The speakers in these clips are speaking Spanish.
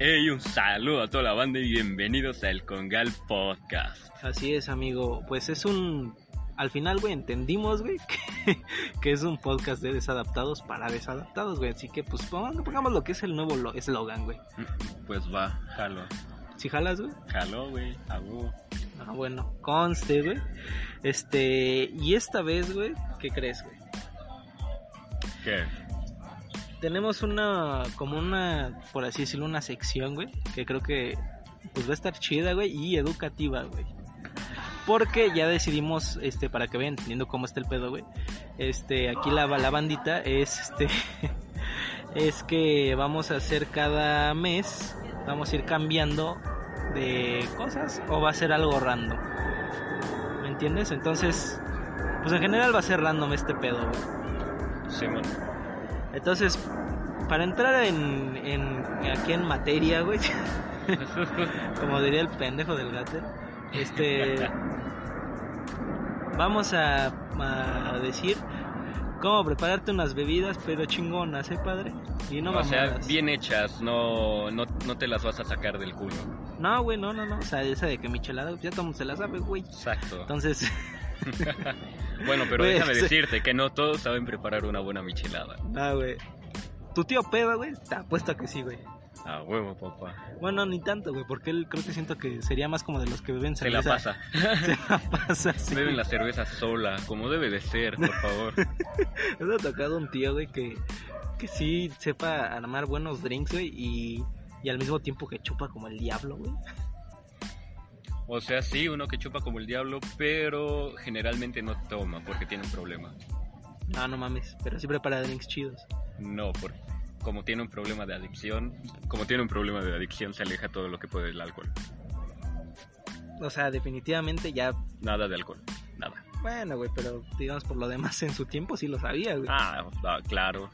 Hey, un saludo a toda la banda y bienvenidos al Congal Podcast. Así es, amigo. Pues es un. Al final, güey, entendimos, güey, que, que es un podcast de desadaptados para desadaptados, güey. Así que, pues, pongamos, lo que es el nuevo lo- eslogan, güey. Pues va, jalo. ¿Si jalas, güey? Jalo, güey. Ah, bueno, conste, güey. Este. Y esta vez, güey, ¿qué crees, güey? ¿Qué? Tenemos una. Como una. Por así decirlo, una sección, güey. Que creo que. Pues va a estar chida, güey. Y educativa, güey. Porque ya decidimos, este, para que vayan entendiendo cómo está el pedo, güey. Este, aquí la, la bandita es, este, es que vamos a hacer cada mes, vamos a ir cambiando de cosas o va a ser algo random. ¿Me entiendes? Entonces, pues en general va a ser random este pedo, güey. Simón. Entonces, para entrar en, en aquí en materia, güey, como diría el pendejo del gato, este, vamos a, a decir cómo prepararte unas bebidas, pero chingonas, ¿eh, padre? Y no o sea, bien hechas, no, no, no te las vas a sacar del culo. No, güey, no, no, no, o sea, esa de que michelada, ya todo se la sabe, güey. Exacto. Entonces, bueno, pero Güey, déjame sí. decirte que no todos saben preparar una buena michelada. ah, güey. Tu tío peda, güey, te apuesto a que sí, güey. A huevo, papá. Bueno, ni tanto, güey, porque él creo que siento que sería más como de los que beben Se la cerveza. pasa. Se la pasa, sí. Beben la cerveza sola, como debe de ser, por favor. Me ha tocado un tío, güey, que, que sí sepa armar buenos drinks, güey, y, y al mismo tiempo que chupa como el diablo, güey. O sea, sí, uno que chupa como el diablo, pero generalmente no toma porque tiene un problema. No, no mames, pero sí prepara drinks chidos. No, porque como tiene un problema de adicción, como tiene un problema de adicción, se aleja todo lo que puede del alcohol. O sea, definitivamente ya, Nada de alcohol, nada. bueno, güey, pero digamos por lo demás en su tiempo sí lo sabía, güey. Ah, ah, claro.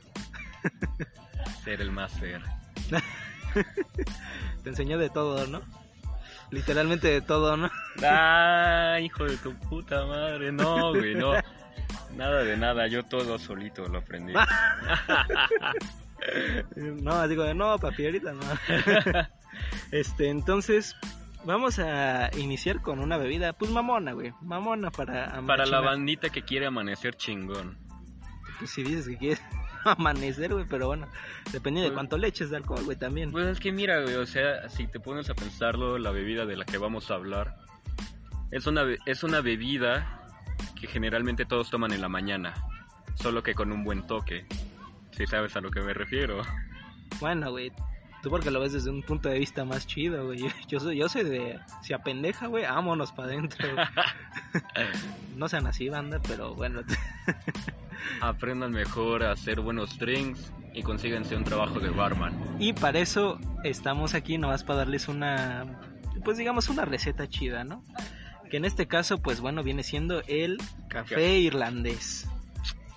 Ser el más ser. Te enseñó de todo, ¿no? Literalmente de todo, ¿no? Ah, hijo de tu puta madre, no, güey, no. Nada de nada, yo todo solito lo aprendí. No, digo, no, papi, ahorita no. Este, entonces, vamos a iniciar con una bebida, pues mamona, güey. Mamona para Para la bandita que quiere amanecer chingón. Pues si dices que quieres amanecer, güey, pero bueno, depende de Pues- cuánto le eches de alcohol, güey, también. Pues es que mira, güey, o sea, si te pones a pensarlo, la bebida de la que vamos a hablar es una, es una bebida que generalmente todos toman en la mañana, solo que con un buen toque. Si sabes a lo que me refiero. Bueno, güey, tú porque lo ves desde un punto de vista más chido, güey. Yo soy, yo soy de, si apendeja, güey, vámonos para adentro. no sean así, banda, pero bueno. Aprendan mejor a hacer buenos drinks y consíganse un trabajo de barman. Y para eso estamos aquí, nomás para darles una, pues digamos, una receta chida, ¿no? Que en este caso, pues bueno, viene siendo el café Café. irlandés.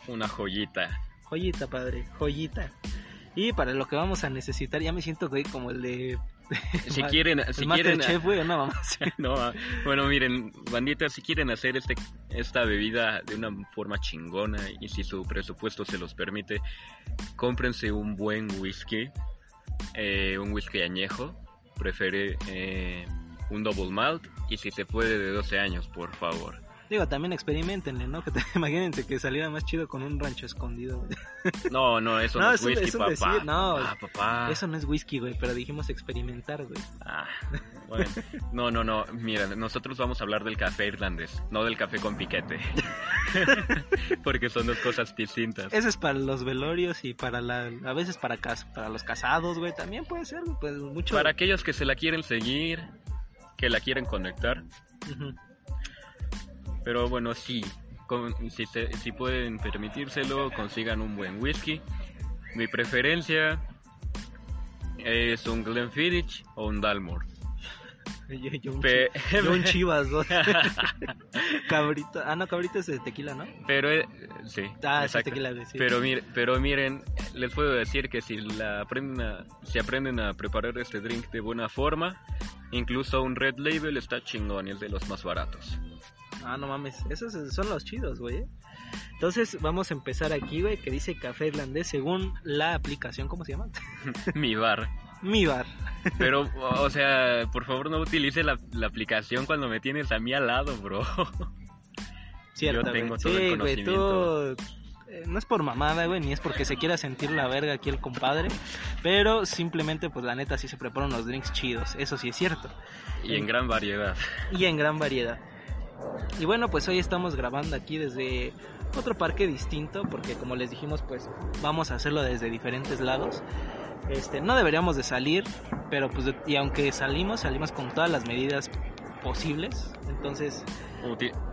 Una joyita. Joyita, padre, joyita. Y para lo que vamos a necesitar, ya me siento, güey, como el de... Si quieren, el si quieren, güey, no, mamá. sí. no, bueno, miren, banditas, si quieren hacer este, esta bebida de una forma chingona y si su presupuesto se los permite, cómprense un buen whisky, eh, un whisky añejo, prefiere eh, un double malt y si se puede de 12 años, por favor. Digo, también experimentenle, ¿no? Que te, imagínense que saliera más chido con un rancho escondido. güey. No, no, eso no, No, es whisky, es un papá. decir, no. Ah, papá. Eso no es whisky, güey, pero dijimos experimentar, güey. Ah, bueno. No, no, no. Mira, nosotros vamos a hablar del café irlandés, no del café con piquete. Porque son dos cosas distintas. Ese es para los velorios y para la... A veces para, cas- para los casados, güey, también puede ser, pues mucho... Para aquellos que se la quieren seguir, que la quieren conectar. Ujú. Pero bueno, sí. con- si, se- si pueden permitírselo, consigan un buen whisky. Mi preferencia es un Glenfiddich o un Dalmore. Yo, yo un, Pe- yo un chivas, ¿no? cabrito. Ah, no, cabrito es de tequila, ¿no? Pero, eh, sí. Ah, exacto. tequila, sí. Pero, mir- pero miren, les puedo decir que si, la aprenden a, si aprenden a preparar este drink de buena forma, incluso un Red Label está chingón y es de los más baratos. Ah, no mames, esos son los chidos, güey. ¿eh? Entonces vamos a empezar aquí, güey, que dice café irlandés según la aplicación, ¿cómo se llama? Mi bar. mi bar. Pero, o sea, por favor no utilice la, la aplicación cuando me tienes a mí al lado, bro. Cierto, Yo tengo güey. todo el tú... conocimiento. eh, No es por mamada, güey, ni es porque se quiera sentir la verga aquí el compadre, pero simplemente, pues la neta, sí se preparan unos drinks chidos, eso sí es cierto, Y en gran variedad. y en gran variedad. Y bueno, pues hoy estamos grabando aquí desde otro parque distinto, porque como les dijimos, pues vamos a hacerlo desde diferentes lados. Este, no deberíamos de salir, pero pues, y aunque salimos, salimos con todas las medidas posibles, entonces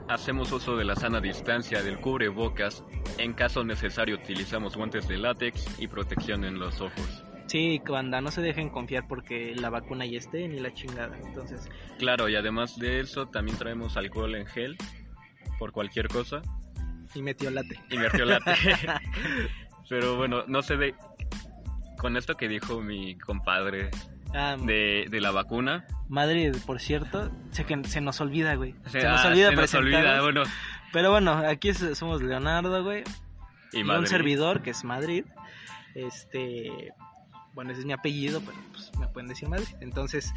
hacemos uso de la sana distancia del cubrebocas. En caso necesario utilizamos guantes de látex y protección en los ojos. Sí, banda, no se dejen confiar porque la vacuna ya esté ni la chingada. Entonces, Claro, y además de eso también traemos alcohol en gel por cualquier cosa y metió late. y mertiolate. Pero bueno, no sé de... Con esto que dijo mi compadre Ah, de, de la vacuna, Madrid, por cierto, sé que se nos olvida, güey. Se, nos olvida se nos olvida, bueno, Pero bueno, aquí somos Leonardo, güey. y, Y, un servidor que es Madrid. Este, bueno, ese es mi apellido, pero pues me pueden decir Madrid. Entonces,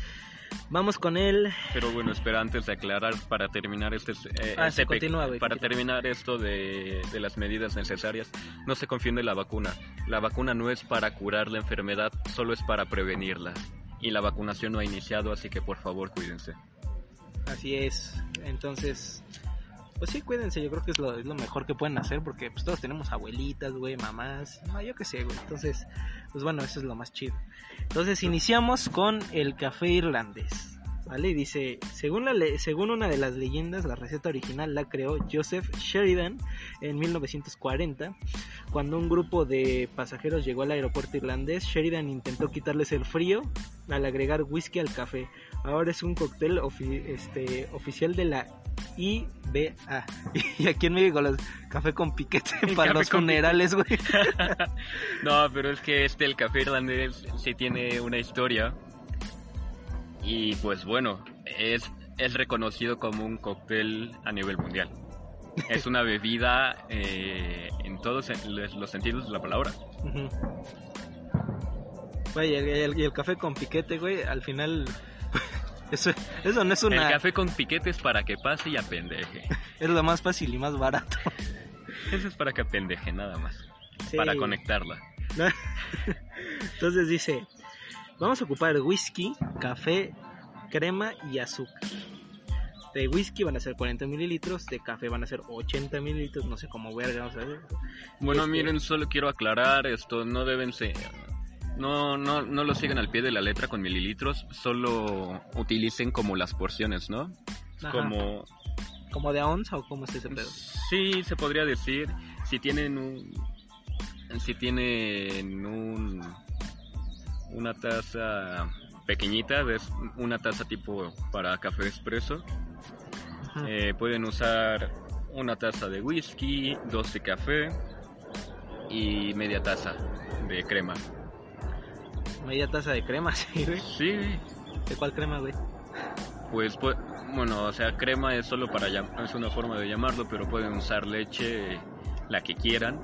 vamos con él. Pero bueno, espera, antes de aclarar, para terminar este, eh, Ah, este continúa, para continúa. terminar esto de, de las medidas necesarias, no se confíen de la vacuna. La vacuna no es para curar la enfermedad, solo es para prevenirla. Y la vacunación no ha iniciado, así que por favor cuídense. Así es. Entonces, pues sí, cuídense. Yo creo que es lo, mejor que pueden hacer porque pues todos tenemos abuelitas, güey, mamás. No, yo qué sé, güey. Entonces, pues bueno, eso es lo más chido. Entonces, iniciamos con el café irlandés. ¿Vale? Y dice, según, según una de las leyendas, la receta original la creó Joseph Sheridan en 1940. Cuando un grupo de pasajeros llegó al aeropuerto irlandés, Sheridan intentó quitarles el frío al agregar whisky al café. Ahora es un cóctel este, oficial de la IBA. Y aquí en México, los café con piquete para los funerales, güey. no, pero es que este, el café irlandés, sí tiene una historia. Y pues bueno, es, es reconocido como un cóctel a nivel mundial. Es una bebida eh, en todos los sentidos de la palabra. Güey, y el, el- y el café con piquete, güey, al final... Eso, eso no es una... El café con piquetes para que pase y apendeje. Es lo más fácil y más barato. Eso es para que apendeje, nada más. Sí. Para conectarla. Entonces dice, vamos a ocupar whisky, café, crema y azúcar. De whisky van a ser 40 mililitros, de café van a ser 80 mililitros, no sé cómo verga vamos a ver. Bueno, Este- miren, solo quiero aclarar esto, no deben ser... No, no, no lo sigan al pie de la letra con mililitros, solo utilicen como las porciones, ¿no? Ajá. Como... ¿Como de onza o cómo es ese pedo? Sí, se podría decir, si tienen un... Si tienen un... Una taza pequeñita, es una taza tipo para café expreso. Eh, pueden usar una taza de whisky, dos de café y media taza de crema. Media taza de crema, sí, güey. Sí, ¿De cuál crema, güey? pues, pu- bueno, o sea, crema es solo para es una forma de llamarlo, pero pueden usar leche la que quieran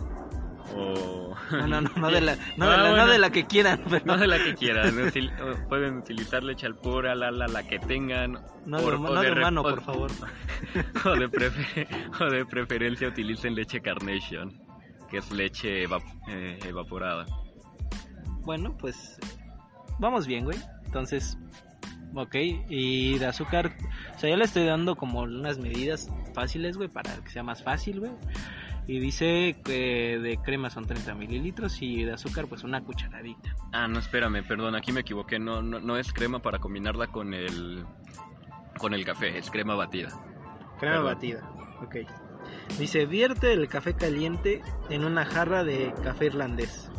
o No, no, no, no de la, no de Ah, la, no de la que quieran, pero no de la que quieran, util- pueden utilizar leche al pura, la, la, la que tengan no, o- de, o no de re- humano, o- por favor. o de, prefe- o de preferencia utilicen leche Carnation, que es leche evap- eh, evaporada. Bueno, pues vamos bien, güey. Entonces, ok. Y de azúcar, o sea, yo le estoy dando como unas medidas fáciles, güey, para que sea más fácil, güey. Y dice que de crema son 30 mililitros y de azúcar, pues una cucharadita. Ah, no, espérame, perdón, aquí me equivoqué. No, no, no es crema para combinarla con el con el café, es crema batida. Crema Perdón. batida, ok. Dice, vierte el café caliente en una jarra de café irlandés.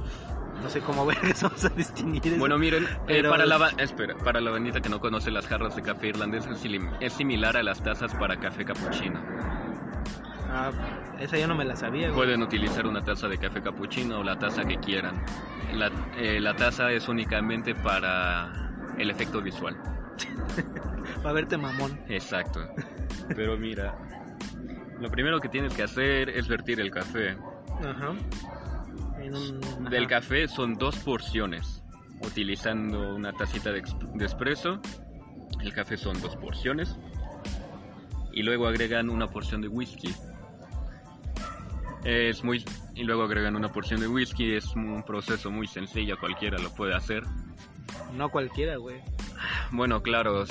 No sé cómo ver vamos a distinguir eso. Bueno, miren, eh, para la espera, para la bandita que no conoce las jarras de café irlandés es, es similar a las tazas para café cappuccino. Ah, esa yo no me la sabía, güey. Pueden utilizar una taza de café cappuccino o la taza que quieran. La, eh, la taza es únicamente para el efecto visual. Para verte mamón. Exacto. Pero mira, lo primero que tienes que hacer es vertir el café. Ajá. En un... Del café son dos porciones. utilizando una tacita de, exp- de espresso. El café son dos porciones. Y luego agregan una porción de whisky. Es muy y luego agregan una porción de whisky, es un proceso muy sencillo, cualquiera lo puede hacer. No cualquiera, güey. Bueno, claro,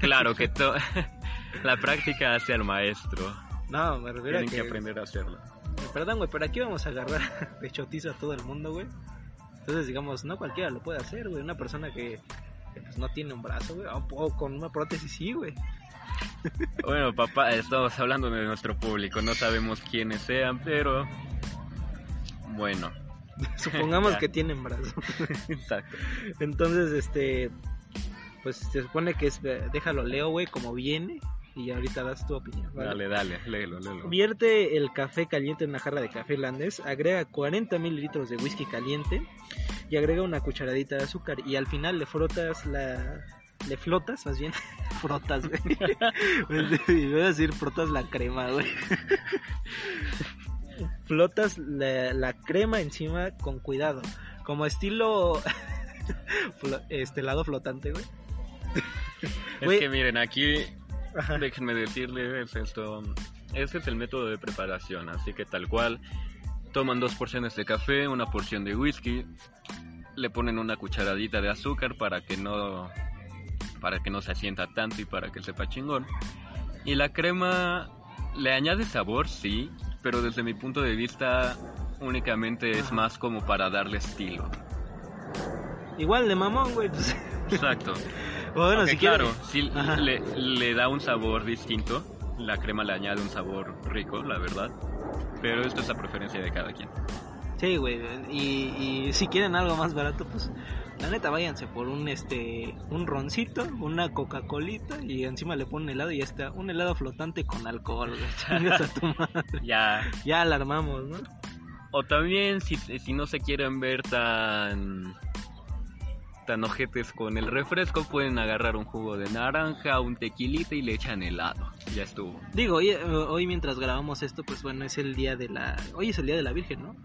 claro que to- la práctica hace al maestro. No, me refiero a Tienen que... que aprender a hacerlo. Perdón, güey, pero aquí vamos a agarrar de chotizo a todo el mundo, güey. Entonces, digamos, no cualquiera lo puede hacer, güey. Una persona que, que, pues, no tiene un brazo, güey. O, o con una prótesis, sí, güey. Bueno, papá, estamos hablando de nuestro público, no sabemos quiénes sean, pero bueno, Supongamos que tienen brazo. exacto. Entonces, este... Pues se supone que es... Déjalo, leo, güey, como viene. Y ahorita das tu opinión. ¿vale? Dale, dale, léelo, léelo. Vierte el café caliente en una jarra de café irlandés, agrega 40 mililitros de whisky caliente y agrega una cucharadita de azúcar y al final le frotas la... Le flotas, más bien, frotas, güey. Y voy a decir frotas la crema, güey. Flotas la, la crema encima con cuidado, como estilo este helado flotante, güey. Es que miren, aquí Ajá. déjenme decirles esto. Este es el método de preparación, así que tal cual. Toman dos porciones de café, una porción de whisky, le ponen una cucharadita de azúcar para que no para que no se asienta tanto y para que sepa chingón. Y la crema le añade sabor, sí, pero desde mi punto de vista únicamente es más como para darle estilo. Igual de mamón, güey. pues. Exacto. bueno, Aunque si quieres- claro, sí le, le da un sabor distinto. La crema le añade un sabor rico, la verdad. Pero esto es a preferencia de cada quien. Sí, güey. Y, y si quieren algo más barato, pues la neta váyanse por un este un roncito, una Coca-Colita y encima le ponen helado y ya está. Un helado flotante con alcohol, a tu madre. Ya. Ya alarmamos, ¿no? O también, si, si no se quieren ver tan tan ojetes con el refresco, pueden agarrar un jugo de naranja, un tequilita y le echan helado. Ya estuvo. Digo, hoy, hoy mientras grabamos esto, pues bueno, es el día de la... Hoy es el día de la Virgen, ¿no?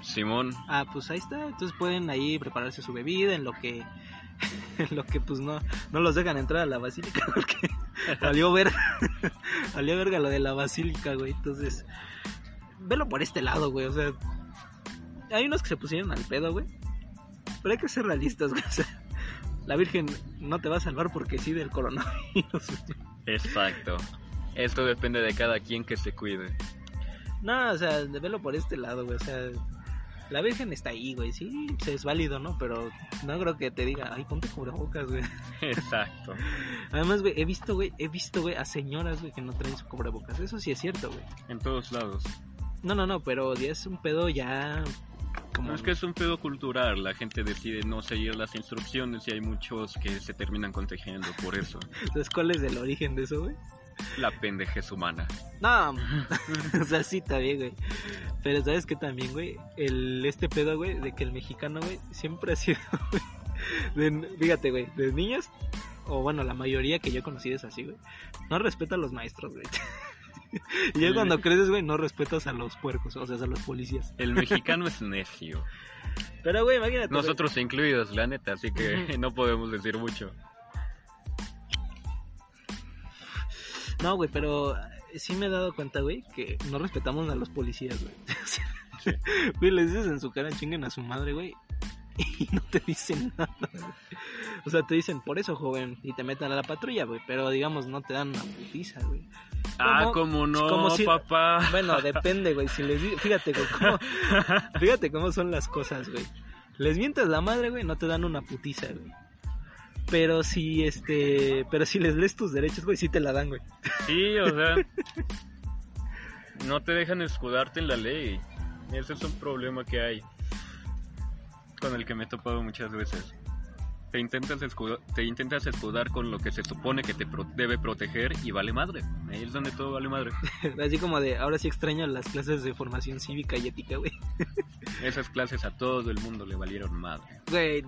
Simón, Ah, pues ahí está. Entonces pueden ahí prepararse su bebida en lo que... En lo que pues no, no los dejan entrar a la basílica porque valió ver valió verga lo de la basílica, güey. Entonces, velo por este lado, güey. O sea, hay unos que se pusieron al pedo, güey. Pero hay que ser realistas, güey. O sea, la Virgen no te va a salvar porque sí del coronavirus. exacto. Esto depende de cada quien que se cuide. No, o sea, de verlo por este lado, güey. O sea, la Virgen está ahí, güey. Sí, es válido, ¿no? Pero no creo que te diga, ay, ponte cubrebocas, güey. Exacto. Además, güey, he visto, güey, he visto, güey, a señoras, güey, que no traen su cubrebocas. Eso sí es cierto, güey. En todos lados. No, no, no, pero ya es un pedo ya como... Es que es un pedo cultural, la gente decide no seguir las instrucciones y hay muchos que se terminan contagiando por eso. ¿Sabes cuál es el origen de eso, güey? La pendejez humana. No, o sea, sí, también, güey. Pero ¿sabes qué también, güey? El, este pedo, güey, de que el mexicano, güey, siempre ha sido, güey, de- fíjate, güey, de niños, o bueno, la mayoría que yo he conocido es así, güey, no respeta a los maestros, güey. Y ya cuando creces, güey, no respetas a los puercos, o sea, a los policías. El mexicano es necio. Pero, güey, imagínate. güey. Nosotros incluidos, la neta, así que no podemos decir mucho. No, güey, pero sí me he dado cuenta, güey, que no respetamos a los policías, güey. Güey, les dices en su cara, chinguen a su madre, güey. Y no te dicen nada. güey. O sea, te dicen, por eso, joven, y te meten a la patrulla, güey. Pero, digamos, no te dan una putiza, güey. Ah, como no, Como si- papá. Bueno, depende, güey. Si les Fíjate, güey, cómo... Fíjate cómo son las cosas, güey. Les mientas la madre, güey, no te dan una putiza, güey. Pero si, este... Pero si les lees tus derechos, güey, sí te la dan, güey. Sí, o sea, no te dejan escudarte en la ley. Ese es un problema que hay con el que me he topado muchas veces. Te intentas, escudar, te intentas escudar con lo que se supone que te pro- debe proteger y vale madre. Ahí es donde todo vale madre. Así como de, ahora sí extraño las clases de formación cívica y ética, güey. Esas clases a todo el mundo le valieron madre. Güey,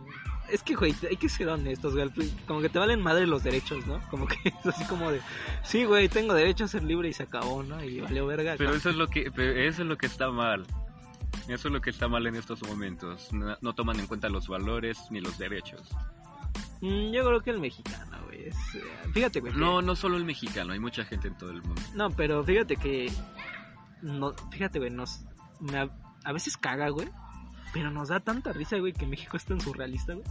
es que, güey, hay que ser honestos, güey. Como que te valen madre los derechos, ¿no? Como que es así como de, sí, güey, tengo derecho a ser libre y se acabó, ¿no? Y valió verga. Pero eso es lo que, pero eso es lo que está mal. Eso es lo que está mal en estos momentos. No, no toman en cuenta los valores ni los derechos. Mm, yo creo que el mexicano, güey. es, eh, fíjate, güey. que- No, no solo el mexicano, hay mucha gente en todo el mundo. No, pero fíjate que. No, fíjate, güey, nos. me a veces caga, güey. Pero nos da tanta risa, güey, que México es tan surrealista, güey.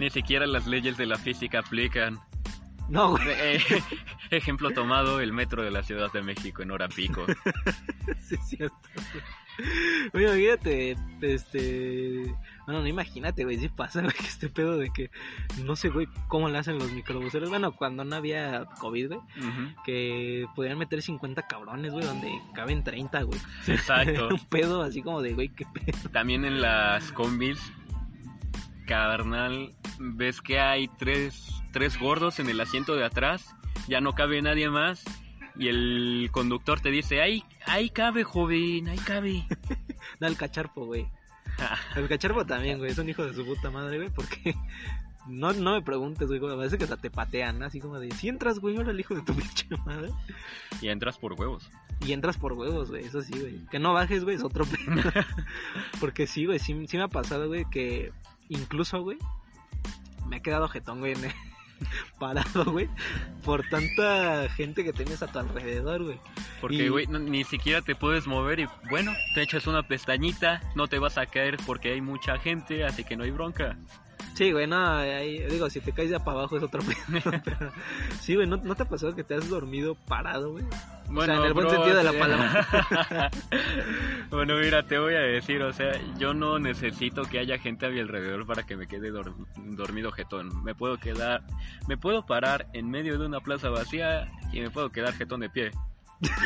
Ni siquiera las leyes de la física aplican. No, güey. Eh, ejemplo tomado, el metro de la Ciudad de México en hora pico. Sí, es cierto. güey. Oye, fíjate, este. Bueno, no imagínate, güey, si pasa, güey, que este pedo de que. No sé, güey, cómo le hacen los microbuseros. Bueno, cuando no había COVID, güey, que podían meter 50 cabrones, güey, donde caben 30, güey. Exacto. Un pedo así como de, güey, qué pedo. También en las combis, carnal, ves que hay tres, tres gordos en el asiento de atrás, ya no cabe nadie más. Y el conductor te dice, ahí, ahí cabe, joven, ahí cabe. Da el cacharpo, güey. El cacharpo también, güey, es un hijo de su puta madre, güey, porque no, no me preguntes, güey, a veces que hasta te patean, así como de, si entras, güey, ahora el hijo de tu pinche madre. y entras por huevos. Y entras por huevos, güey, eso sí, güey. Que no bajes, güey, es otro pedo. porque sí, güey, sí, sí me ha pasado, güey, que incluso, güey, me ha quedado jetón, güey, en- parado, güey, por tanta gente que tienes a tu alrededor, güey. Porque, Y- güey, no- ni siquiera te puedes mover y, bueno, te echas una pestañita, no te vas a caer porque hay mucha gente, así que no hay bronca. Sí, güey, no, ahí- digo, si te caes de para abajo es otro pedo. pero- sí, güey, ¿no, ¿no te ha pasado que te has dormido parado, güey? Bueno, en el buen sentido de la palabra. bueno, mira, te voy a decir, o sea, yo no necesito que haya gente a mi alrededor para que me quede dor- dormido jetón. Me puedo quedar, me puedo parar en medio de una plaza vacía y me puedo quedar jetón de pie.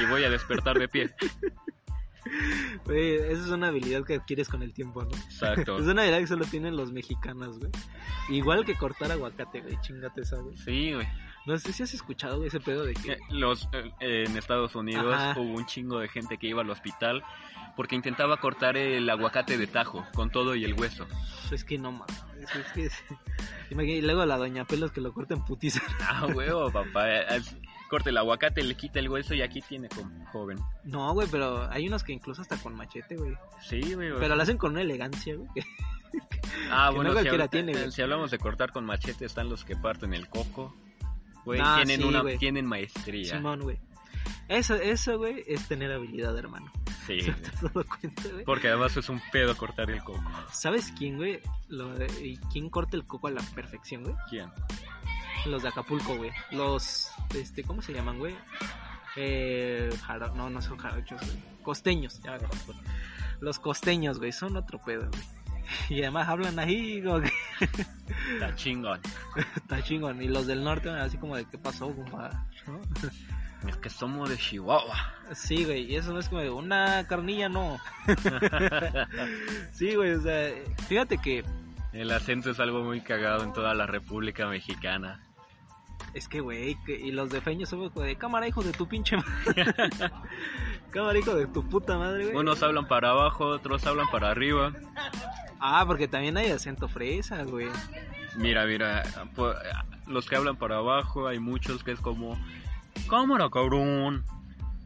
Y voy a despertar de pie. Güey, esa es una habilidad que adquieres con el tiempo, ¿no? Exacto. Es una habilidad que solo tienen los mexicanos, güey. Igual que cortar aguacate, güey, chingate esa, güey. Sí, güey. No sé si has escuchado, güey, ese pedo de que... Eh, Los, eh, en Estados Unidos Ajá. hubo un chingo de gente que iba al hospital porque intentaba cortar el aguacate de tajo con todo y el hueso. Es que no mames, es que... Y luego la doña Pelos que lo corta en putiza. Ah, huevo, papá. Corta el aguacate, le quita el hueso y aquí tiene como joven. No, güey, pero hay unos que incluso hasta con machete, güey. Sí, güey. Pero lo hacen con una elegancia, güey. Ah, que bueno, no si, cualquiera habla- tiene, güey. si hablamos de cortar con machete, están los que parten el coco. Güey, Ah, tienen sí, una, tienen maestría. Simón, güey. Eso, eso, güey, es tener habilidad, hermano. Sí, ¿Te güey. has dado cuenta, güey? porque además es un pedo cortar el coco. ¿Sabes quién, güey? Lo de- ¿Quién corta el coco a la perfección, güey? ¿Quién? Los de Acapulco, güey. Los, este, ¿cómo se llaman, güey? Eh, no, no son jarochos, güey. Costeños, ya me acordé. Los costeños, güey, son otro pedo, güey. Y además hablan ahí, como que Está chingón. está chingón. Y los del norte, así como de, ¿qué pasó, compa? ¿No? Es que somos de Chihuahua. Sí, güey, y eso no es como de, una carnilla, no. Sí, güey, o sea, fíjate que El acento es algo muy cagado en toda la República Mexicana. Es que, güey, y los de feños somos como de cámara, hijo de tu pinche madre. cámara, hijo de tu puta madre, güey. Unos hablan para abajo, otros hablan para arriba. Ah, porque también hay acento fresa, güey. Mira, mira, po- los que hablan para abajo, hay muchos que es como, cámara, cabrón.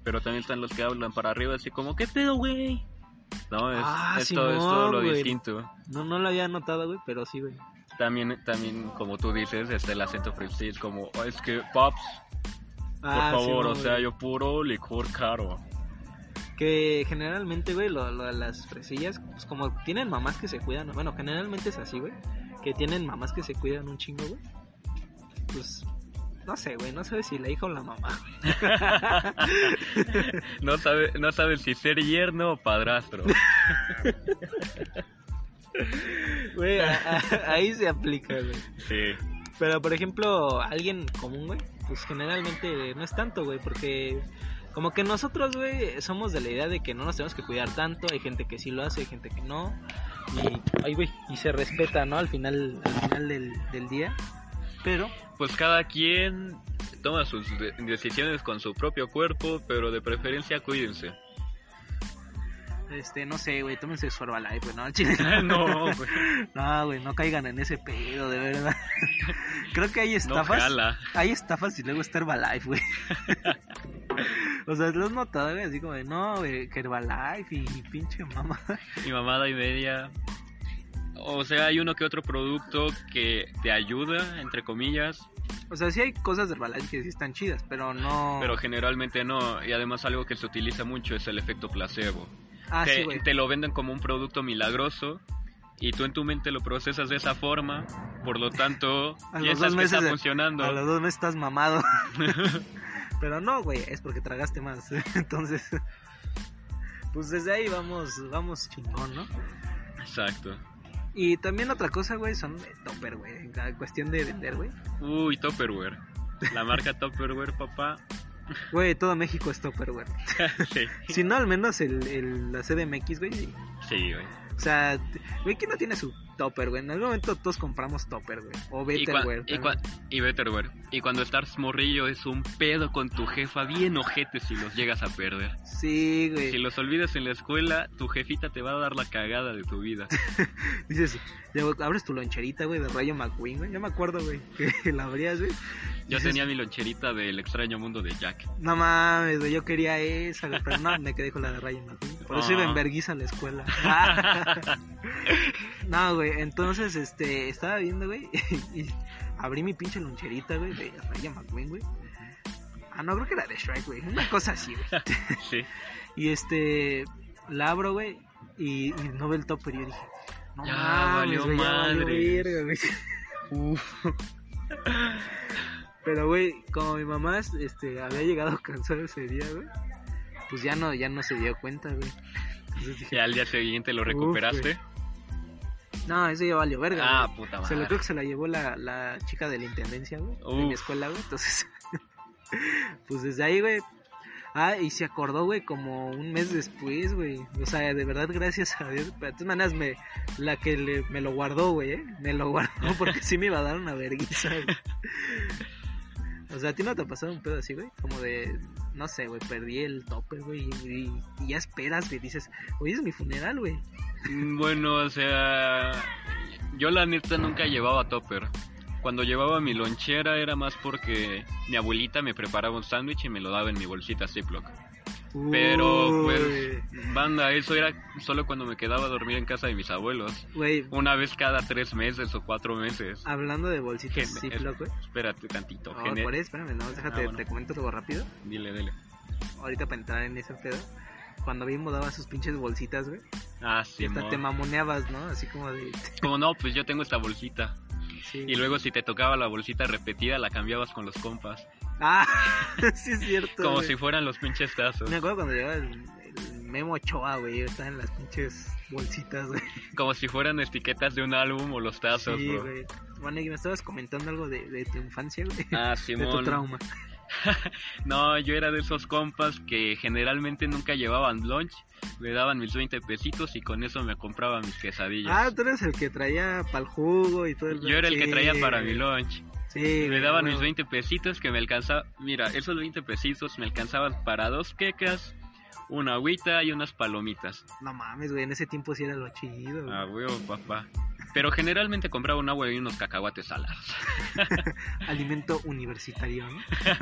Pero también están los que hablan para arriba, así como, ¿qué pedo, güey? No, es, Ah, es todo, es todo lo güey. distinto. No, no lo había notado, güey, pero sí, güey. También, también, como tú dices, está el acento fresa, es como, "Oh, es que, paps, por Ah, favor, Simón, o sea, yo puro licor caro. Que generalmente, güey, lo, lo las fresillas, pues como tienen mamás que se cuidan, bueno, generalmente es así, güey. Que tienen mamás que se cuidan un chingo, güey. Pues, no sé, güey, no sé si la hija o la mamá. no sabe, no sabe si ser yerno o padrastro. Güey, ahí se aplica, güey. Sí. Pero, por ejemplo, alguien común, güey, pues generalmente no es tanto, güey, porque como que nosotros, güey, somos de la idea de que no nos tenemos que cuidar tanto. Hay gente que sí lo hace, hay gente que no. Y, ay, güey, y se respeta, ¿no? Al final, al final del, del día. Pero, Pues cada quien toma sus de- decisiones con su propio cuerpo, pero de preferencia cuídense. este, no sé, güey, tómense su Herbalife, güey, ¿no? Chile. no, güey. No, güey, no caigan en ese pedo, de verdad. Creo que hay No estafas. jala. Hay estafas y luego está Herbalife, güey. O sea, lo has notado, güey, así como de, no, güey, que Herbalife y pinche mamá. Y mamada y media. O sea, hay uno que otro producto que te ayuda, entre comillas, O sea, sí hay cosas de Herbalife que sí están chidas, pero no... pero generalmente no. Y además algo que se utiliza mucho es el efecto placebo. Ah, te, sí, te lo venden como un producto milagroso y tú en tu mente lo procesas de esa forma, por lo tanto A los dos que meses está de- funcionando. A los dos meses estás mamado. pero no, güey, es porque tragaste más. Entonces... Pues desde ahí vamos, vamos chingón, ¿no? Exacto. Y también otra cosa, güey, son de topper, güey. En cuestión de vender, güey. Uy, Tupperware. La marca Tupperware, papá. Güey, todo México es topper, güey. sí. Si no, al menos el, el, la CDMX, güey. sí. Sí, güey. O sea, güey, ¿quién no tiene su topper, güey? En algún momento todos compramos topper, güey. O Y, Betterware. y, cua- y Betterware. Y cuando estás morrillo es un pedo con tu jefa bien ojete si los llegas a perder. Sí, güey. Si los olvidas en la escuela, tu jefita te va a dar la cagada de tu vida. Dices, abres tu loncherita, güey, de Rayo McQueen, güey. Yo me acuerdo, güey, que la abrías, güey. Yo tenía mi loncherita del extraño mundo de Jack. No mames, güey, yo quería esa, pero no, me quedé con la de Rayo McQueen. Por eso iba en Ah. verguiza a la escuela. no, güey, entonces, este, estaba viendo, güey, y abrí mi pinche loncherita, güey, de Rayo McQueen, güey. Ah, no, creo que era de Shrek, güey. Una cosa así, güey. sí. Y este, la abro, güey, y, y no ve el topper. Y yo dije, no Ya mames, valió ya valió madres. verga, güey. Pero, güey, como mi mamá este, había llegado cansada ese día, güey, pues ya no, ya no se dio cuenta, güey. Entonces dije, Y al día siguiente lo Uf, recuperaste. no, eso ya valió verga. ah, güey. puta Se lo madre. creo que se la llevó la, la chica de la intendencia, güey, de mi escuela, güey. Entonces, pues desde ahí, güey. Ah, y se acordó, güey, como un mes después, güey. O sea, de verdad, gracias a Dios. Pero de todas maneras, me, la que le- me lo guardó, güey, ¿eh? Me lo guardó porque sí me iba a dar una vergüenza, güey. O sea, ¿a ti no te ha pasado un pedo así, güey? Como de, no sé, güey, perdí el tope, güey, y, y ya esperas, güey, dices, hoy es mi funeral, güey. Mm, Bueno, o sea, yo la neta nunca llevaba topper. Cuando llevaba mi lonchera era más porque mi abuelita me preparaba un sándwich y me lo daba en mi bolsita Ziploc. Pero, pues, banda, eso era solo cuando me quedaba a dormir en casa de mis abuelos. Una vez cada tres meses o cuatro meses. hablando de bolsitas Gen- Ziploc, güey. Espérate tantito. No, por ahí, espérame, no, déjate, Ah, bueno. te comento algo rápido. Dile, dile. Ahorita para entrar en ese pedo. Cuando Bimbo daba sus pinches bolsitas, güey. Ah, sí, hasta te mamoneabas, ¿no? Así como de. Como no, pues yo tengo esta bolsita. Sí. Y luego si te tocaba la bolsita repetida, la cambiabas con los compas. Ah, sí es cierto. Como güey. si fueran los pinches tazos. Me acuerdo cuando llegaba el, el Memo Ochoa, güey. Estaba en las pinches bolsitas, güey. Como si fueran etiquetas de un álbum o los tazos, Sí, bro. güey. Bueno, y me estabas comentando algo de, de tu infancia, güey. Ah, de tu Simón. trauma. No, yo era de esos compas que generalmente nunca llevaban lunch. Me daban mis 20 pesitos y con eso me compraba mis quesadillas. Ah, tú eres el que traía para el jugo y todo el yo era el que traía para güey. mi lunch. Sí, me güey, daban mis huevo. 20 pesitos que me alcanzaba. Mira, esos 20 pesitos me alcanzaban para dos quecas, una agüita y unas palomitas. No mames, güey. En ese tiempo sí era lo chido, güey. Ah, huevo, papá. Pero generalmente compraba un agua y unos cacahuates salados. Alimento universitario, ¿no?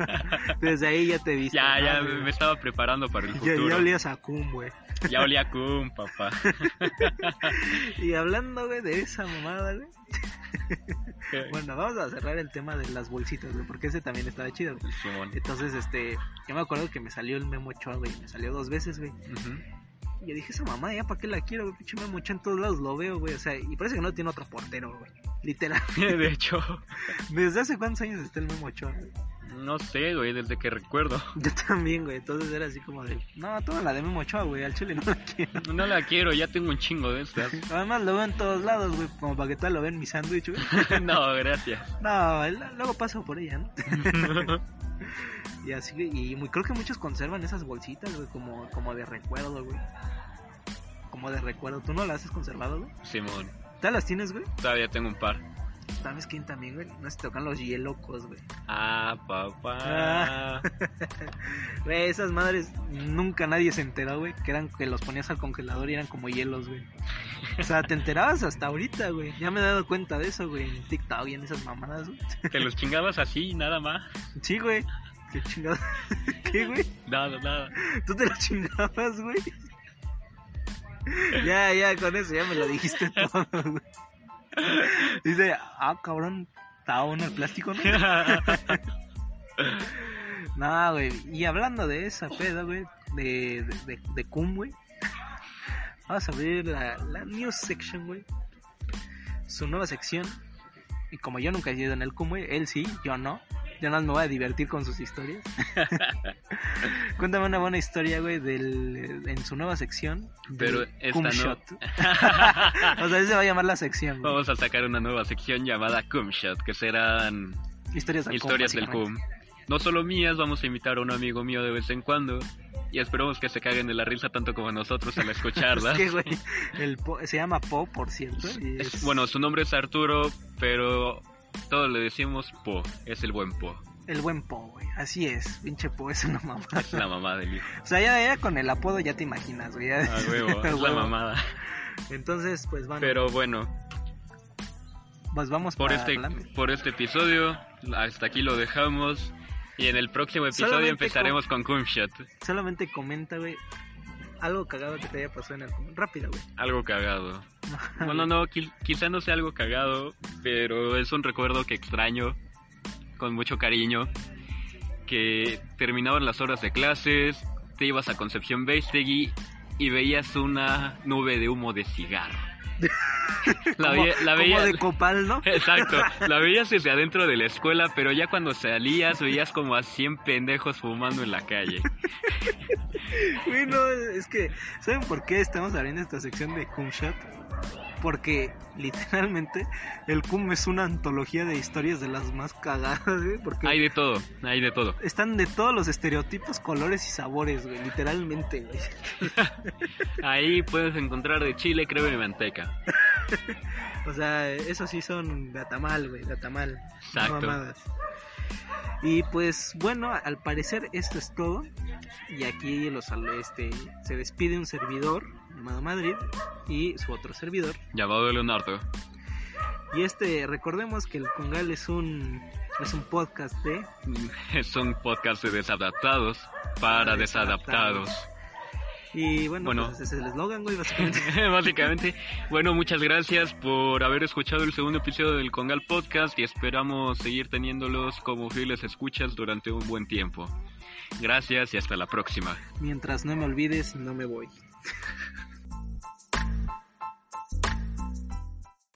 Desde ahí ya te viste. Ya, ya ¿no, güey? me estaba preparando para el Ya, futuro. ya olías a cum, güey. Ya olía cum, papá. Y hablando, güey, de esa mamada, güey. Bueno, vamos a cerrar el tema de las bolsitas, güey, porque ese también estaba chido, güey. Entonces, este, yo me acuerdo que me salió el Memo Ochoa, güey, me salió dos veces, güey. Y yo dije, esa mamá, ya para qué la quiero, güey, pinche Memo en todos lados lo veo, güey, o sea, y parece que no tiene otro portero, güey, literal. De hecho, ¿Desde hace cuántos años está el Memo Ochoa? güey? no sé, güey, desde que recuerdo. Yo también, güey, entonces era así como de, no, toda la de Memo Ochoa, güey, al chile no la quiero. No la quiero, ya tengo un chingo de estas. Además lo veo en todos lados, güey, como para que tal lo vean mi sándwich, güey. No, gracias. No, luego paso por ella, ¿no? Y así, y muy, creo que muchos conservan esas bolsitas, güey, como, como de recuerdo, güey. Como de recuerdo. ¿Tú no las has conservado, güey? Simón, ¿Tú las tienes, güey? todavía tengo un par. ¿Sabes quién también, güey? No se tocan los hielocos, güey. Ah, papá. Güey, esas madres nunca nadie se enteró, güey. Que eran que los ponías al congelador y eran como hielos, güey. O sea, te enterabas hasta ahorita, güey. Ya me he dado cuenta de eso, güey. En TikTok y en esas mamadas, güey. Te los chingabas así, nada más. Sí, güey. ¿Qué chingado? ¿Qué, güey? Nada, nada. ¿Tú te lo chingabas, güey? Ya, ya, con eso ya me lo dijiste todo, güey. Dice, ah, cabrón, estaba bueno el plástico, ¿no? no, güey. Y hablando de esa peda, güey, de, de, de, güey. Vamos a abrir la, la news section, güey. Su nueva sección. Y como yo nunca he ido en el cum, güey, él sí, yo no. Yo nada más me voy a divertir con sus historias. Cuéntame una buena historia, güey, del, en su nueva sección. Pero del esta cum no. shot. o sea, ese va a llamar la sección, güey. Vamos a sacar una nueva sección llamada Cum Shot, que serán Historias del cum, historias del básicamente. cum. No solo mías, vamos a invitar a un amigo mío de vez en cuando. Y esperemos que se caguen de la risa tanto como nosotros al escucharlas. Es que, güey, el Po- se llama Po, por cierto. y Es- es- Bueno, su nombre es Arturo, pero todos le decimos Po. Es el buen Po. El buen Po, güey. Así es. Pinche Po es una mamá. Es la mamá del hijo. O sea, ya, ya con el apodo ya te imaginas, güey. ya- A huevo, es la mamada. Entonces, pues bueno, Pero bueno, pues vamos por para este, por este episodio, hasta aquí lo dejamos. Y en el próximo episodio Solamente empezaremos con Cum Shot. Solamente comenta, güey, algo cagado que te haya pasado en el. Rápido, güey. Algo cagado. Bueno, no, qui- quizá no sea algo cagado, pero es un recuerdo que extraño con mucho cariño. Que terminaban las horas de clases, te ibas a Concepción Beistegui y veías una nube de humo de cigarro. La, como, veía- la como veías- de copal, ¿no? Exacto, la veías desde adentro de la escuela, pero ya cuando salías veías como a 100 pendejos fumando en la calle. Güey, no, es que, ¿saben por qué estamos abriendo esta sección de cum shot? Porque literalmente el cum es una antología de historias de las más cagadas, güey. Porque Hay de todo, hay de todo. están de todos los estereotipos, colores y sabores, güey. Literalmente, güey. Ahí puedes encontrar de chile, crema y manteca. O sea, esos sí son de atamal, güey, de atamal. Exacto. mamadas. Y pues bueno, al parecer esto es todo. Y aquí los este se despide un servidor llamado Madrid y su otro servidor. Llamado Leonardo. Y este, recordemos que el Congal es un es un podcast de Es un podcast de desadaptados para desadaptados. y bueno, Bueno. pues ese es el eslogan, güey, básicamente. Básicamente, bueno, muchas gracias por haber escuchado el segundo episodio del Congal Podcast y esperamos seguir teniéndolos como fieles escuchas durante un buen tiempo. Gracias y hasta la próxima. Mientras no me olvides, no me voy.